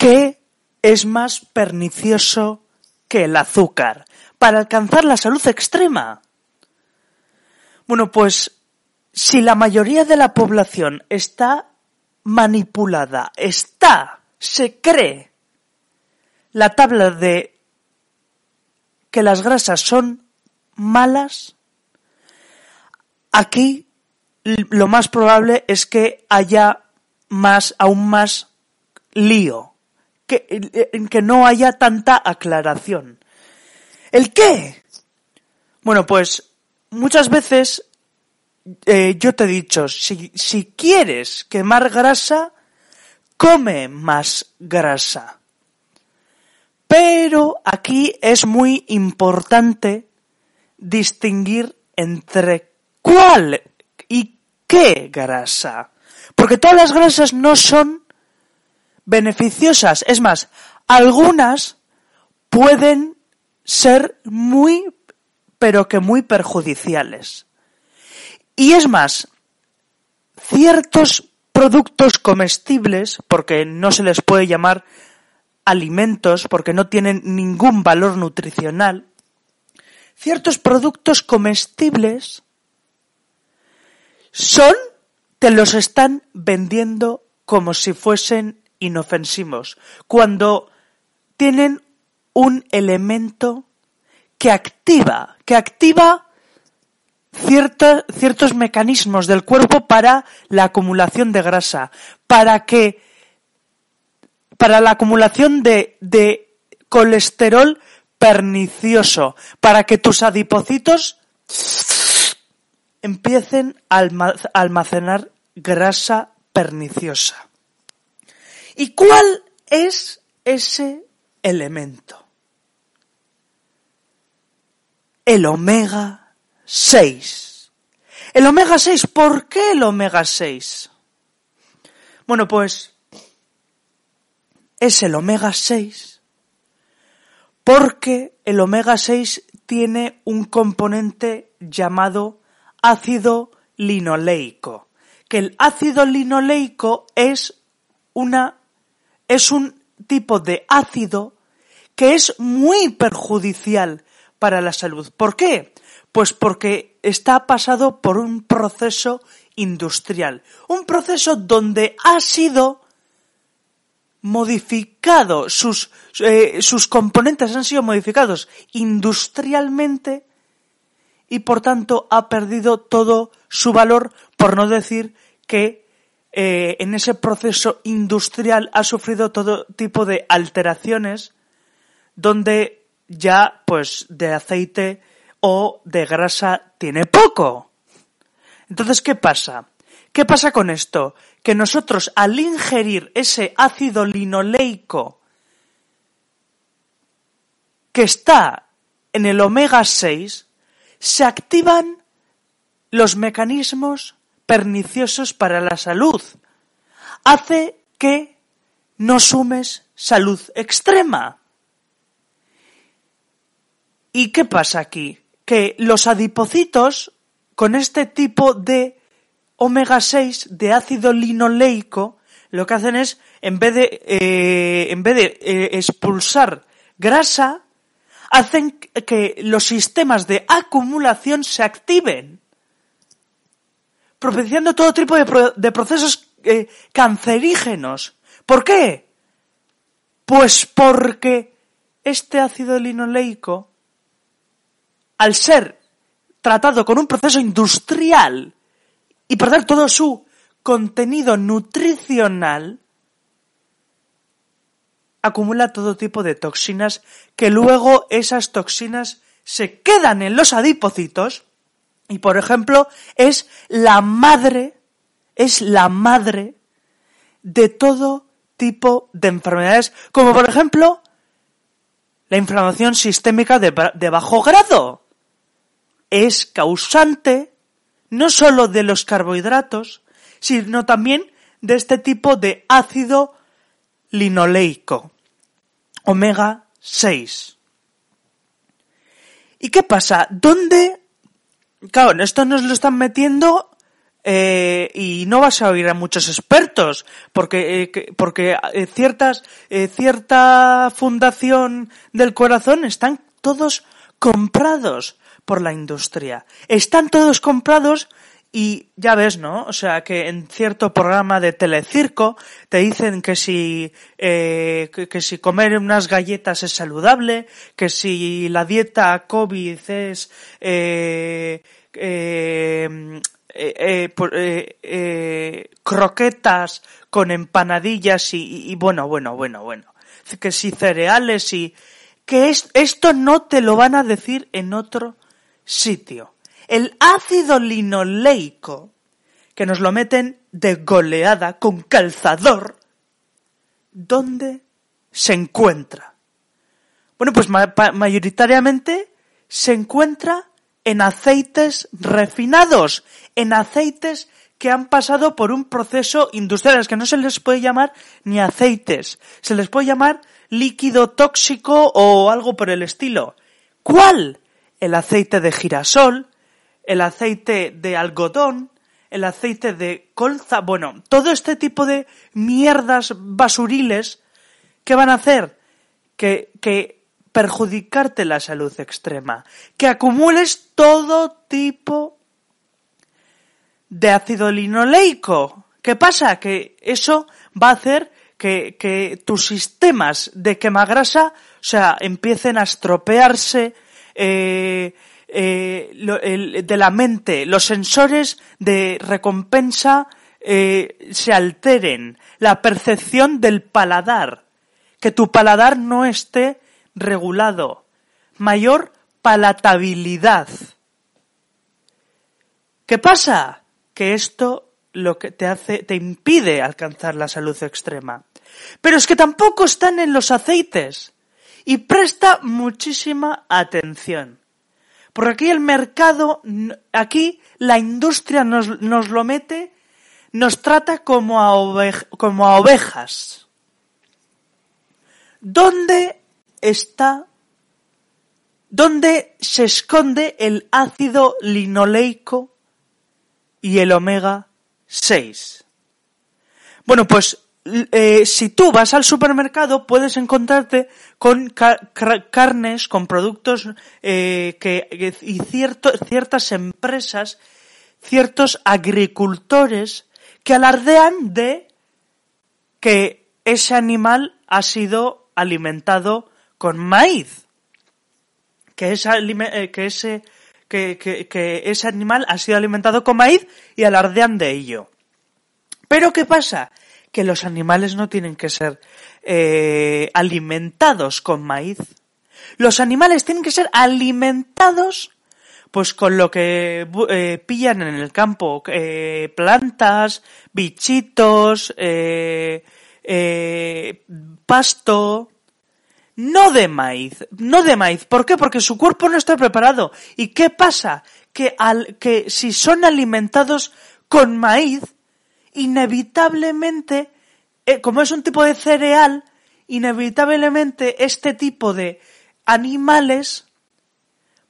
¿Qué es más pernicioso que el azúcar para alcanzar la salud extrema? Bueno, pues si la mayoría de la población está manipulada, está, se cree la tabla de que las grasas son malas, aquí lo más probable es que haya más, aún más lío que, que no haya tanta aclaración. ¿El qué? Bueno, pues muchas veces eh, yo te he dicho, si, si quieres quemar grasa, come más grasa. Pero aquí es muy importante distinguir entre cuál y qué grasa. Porque todas las grasas no son beneficiosas. Es más, algunas pueden ser muy, pero que muy perjudiciales. Y es más, ciertos productos comestibles, porque no se les puede llamar alimentos, porque no tienen ningún valor nutricional, ciertos productos comestibles son, te los están vendiendo como si fuesen inofensivos, cuando tienen un elemento que activa, que activa ciertos mecanismos del cuerpo para la acumulación de grasa, para que, para la acumulación de, de colesterol pernicioso, para que tus adipocitos empiecen a almacenar grasa perniciosa. ¿Y cuál es ese elemento? El omega 6. El omega 6, ¿por qué el omega 6? Bueno, pues es el omega 6 porque el omega 6 tiene un componente llamado ácido linoleico, que el ácido linoleico es una es un tipo de ácido que es muy perjudicial para la salud. ¿Por qué? Pues porque está pasado por un proceso industrial, un proceso donde ha sido modificado, sus, eh, sus componentes han sido modificados industrialmente y por tanto ha perdido todo su valor, por no decir que eh, en ese proceso industrial ha sufrido todo tipo de alteraciones donde ya pues de aceite o de grasa tiene poco. Entonces, ¿qué pasa? ¿Qué pasa con esto? Que nosotros al ingerir ese ácido linoleico que está en el omega 6, se activan los mecanismos perniciosos para la salud. Hace que no sumes salud extrema. ¿Y qué pasa aquí? Que los adipocitos, con este tipo de omega 6 de ácido linoleico, lo que hacen es, en vez de, eh, en vez de eh, expulsar grasa, hacen que los sistemas de acumulación se activen propiciando todo tipo de, procesos eh, cancerígenos. ¿Por qué? Pues porque este ácido linoleico, al ser tratado con un proceso industrial y perder todo su contenido nutricional, acumula todo tipo de toxinas que luego esas toxinas se quedan en los adipocitos y por ejemplo, es la madre, es la madre de todo tipo de enfermedades, como por ejemplo la inflamación sistémica de, bajo grado. Es causante no solo de los carbohidratos, sino también de este tipo de ácido linoleico, omega 6. ¿Y qué pasa? ¿Dónde? Claro, esto nos lo están metiendo eh, y no vas a oír a muchos expertos, porque, eh, porque eh, ciertas, cierta fundación del corazón están todos comprados por la industria. Están todos comprados y ya ves, ¿no? O sea, que en cierto programa de telecirco te dicen que si, eh, que, si comer unas galletas es saludable, que si la dieta COVID es, eh, eh, eh, croquetas con empanadillas y, bueno, bueno, bueno, bueno. Que si cereales y, que es, esto no te lo van a decir en otro sitio el ácido linoleico, que nos lo meten de goleada con calzador, ¿dónde se encuentra? Bueno, pues mayoritariamente se encuentra en aceites refinados, en aceites que han pasado por un proceso industrial, es que no se les puede llamar ni aceites, se les puede llamar líquido tóxico o algo por el estilo. ¿Cuál? El aceite de girasol, el aceite de algodón, el aceite de colza, bueno, todo este tipo de mierdas basuriles que van a hacer que, que perjudicarte la salud extrema, que acumules todo tipo de ácido linoleico. ¿Qué pasa? Que eso va a hacer que, que tus sistemas de quemagrasa, o sea, empiecen a estropearse, eh, eh, de la mente, los sensores de recompensa eh, se alteren, la percepción del paladar, que tu paladar no esté regulado, mayor palatabilidad. ¿Qué pasa? Que esto lo que te hace, te impide alcanzar la salud extrema. Pero es que tampoco están en los aceites. Y presta muchísima atención. Porque aquí el mercado, aquí la industria nos, nos lo mete, nos trata como a, como a ovejas. ¿Dónde está, dónde se esconde el ácido linoleico y el omega 6? Bueno, pues eh, si tú vas al supermercado puedes encontrarte con carnes, con productos eh, que, y ciertas empresas, ciertos agricultores que alardean de que ese animal ha sido alimentado con maíz, que, eh, que, ese, que, que ese animal ha sido alimentado con maíz y alardean de ello. Pero ¿qué pasa? Que los animales no tienen que ser eh, alimentados con maíz. Los animales tienen que ser alimentados pues con lo que eh, pillan en el campo, eh, plantas, bichitos, pasto, no de maíz, no de maíz. ¿Por qué? Porque su cuerpo no está preparado. ¿Y qué pasa? Que, al, que si son alimentados con maíz, inevitablemente, eh, como es un tipo de cereal, inevitablemente este tipo de animales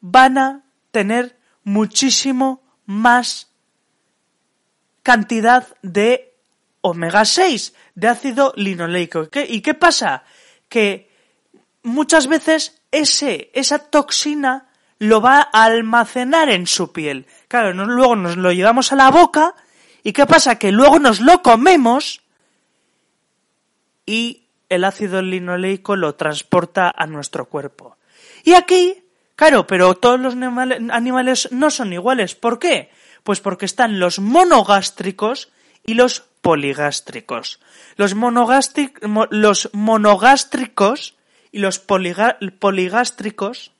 van a tener muchísimo más cantidad de omega 6, de ácido linoleico. ¿Y qué pasa? Que muchas veces ese, esa toxina lo va a almacenar en su piel. Claro, luego nos lo llevamos a la boca ¿Y qué pasa? Que luego nos lo comemos y el ácido linoleico lo transporta a nuestro cuerpo. Y aquí, claro, pero todos los animales no son iguales. ¿Por qué? Pues porque están los monogástricos y los poligástricos. Los, los monogástricos y los poligástricos.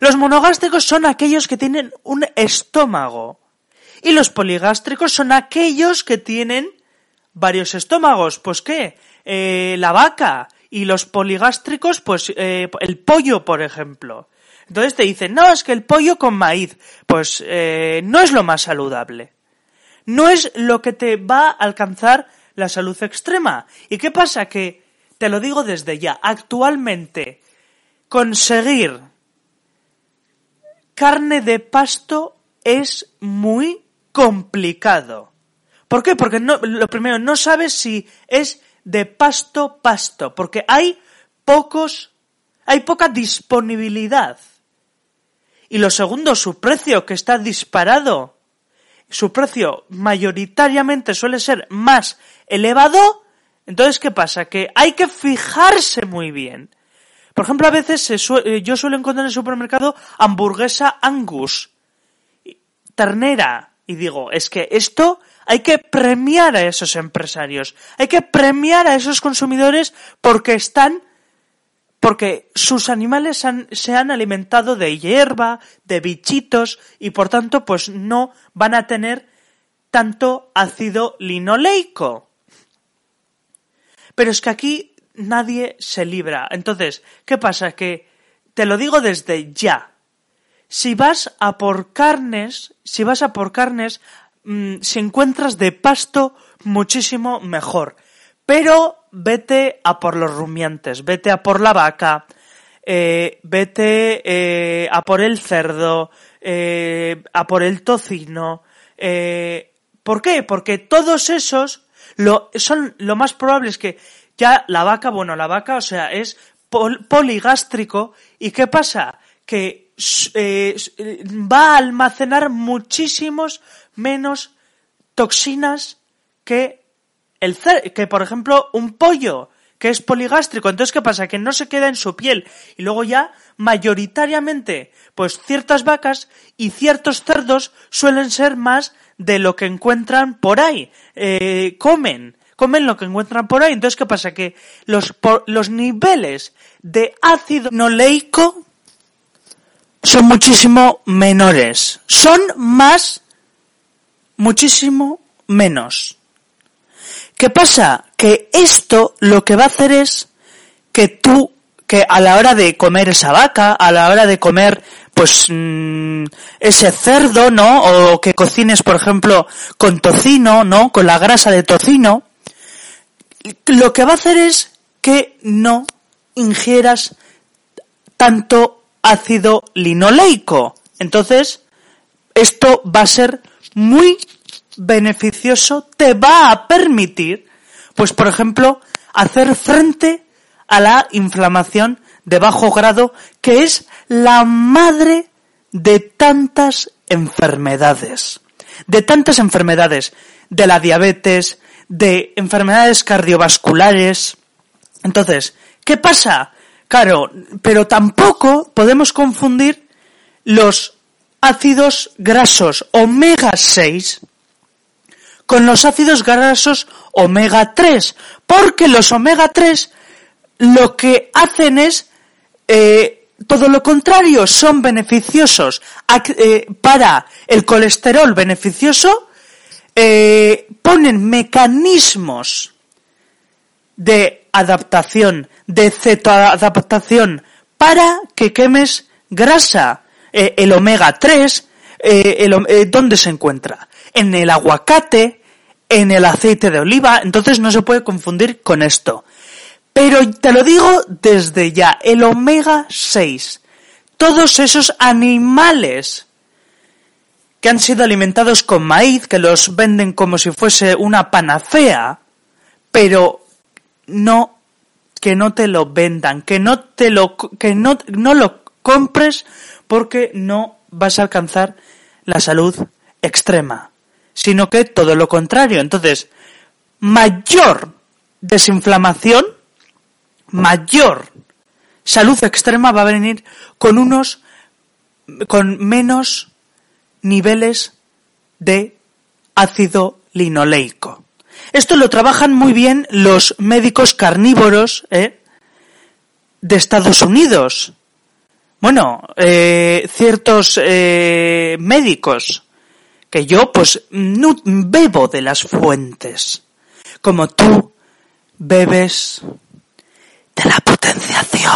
Los monogástricos son aquellos que tienen un estómago y los poligástricos son aquellos que tienen varios estómagos, pues qué, eh, la vaca y los poligástricos, pues eh, el pollo, por ejemplo. Entonces te dicen, no, es que el pollo con maíz, pues eh, no es lo más saludable. No es lo que te va a alcanzar la salud extrema. ¿Y qué pasa? Que, te lo digo desde ya, actualmente conseguir carne de pasto es muy complicado. ¿Por qué? Porque no, lo primero, no sabes si es de pasto pasto, porque hay pocos, hay poca disponibilidad. Y lo segundo, su precio que está disparado. Su precio mayoritariamente suele ser más elevado. Entonces, ¿qué pasa? Que hay que fijarse muy bien. Por ejemplo, a veces eh, yo suelo encontrar en el supermercado hamburguesa Angus, ternera, y digo, es que esto hay que premiar a esos empresarios, hay que premiar a esos consumidores porque están porque sus animales se han alimentado de hierba, de bichitos y por tanto pues no van a tener tanto ácido linoleico. Pero es que aquí nadie se libra. Entonces, ¿qué pasa? Que te lo digo desde ya. Si vas a por carnes, si vas a por carnes, mm, si encuentras de pasto, muchísimo mejor. Pero vete a por los rumiantes, vete a por la vaca, eh, vete eh, a por el cerdo, eh, a por el tocino. ¿Por qué? Porque todos esos lo, son lo más probable es que ya la vaca, bueno, la vaca, o sea, es poligástrico. ¿Y qué pasa? Que va a almacenar muchísimos menos toxinas que el que por ejemplo un pollo que es poligástrico, entonces ¿qué pasa? Que no se queda en su piel y luego ya mayoritariamente pues ciertas vacas y ciertos cerdos suelen ser más de lo que encuentran por ahí, eh, comen, comen lo que encuentran por ahí, entonces ¿qué pasa? Que los, los niveles de ácido noleico son muchísimo menores, son más, muchísimo menos. ¿Qué pasa? Que esto lo que va a hacer es que tú, que a la hora de comer esa vaca, a la hora de comer, pues, mm, ese cerdo, ¿no? O que cocines, por ejemplo, con tocino, ¿no? Con la grasa de tocino, lo que va a hacer es que no ingieras tanto ácido linoleico. Entonces, esto va a ser muy beneficioso te va a permitir, pues por ejemplo, hacer frente a la inflamación de bajo grado, que es la madre de tantas enfermedades. De tantas enfermedades, de la diabetes, de enfermedades cardiovasculares. Entonces, ¿qué pasa? Claro, pero tampoco podemos confundir los ácidos grasos omega 6 con los ácidos grasos omega 3, porque los omega 3 lo que hacen es eh, todo lo contrario, son beneficiosos. Eh, para el colesterol beneficioso, eh, ponen mecanismos de adaptación, de cetoadaptación, para que quemes grasa. el omega 3, ¿dónde se encuentra? En el aguacate, en el aceite de oliva, entonces no se puede confundir con esto. Pero te lo digo desde ya, el omega 6, todos esos animales que han sido alimentados con maíz, que los venden como si fuese una panacea, pero no que no te lo vendan, que no te lo que no, no lo compres porque no vas a alcanzar la salud extrema sino que todo lo contrario. Entonces, mayor desinflamación, mayor salud extrema va a venir con unos, con menos niveles de ácido linoleico. Esto lo trabajan muy bien los médicos carnívoros ¿eh? de Estados Unidos. Bueno, eh, ciertos eh, médicos que yo pues no bebo de las fuentes. como tú bebes de la potenciación.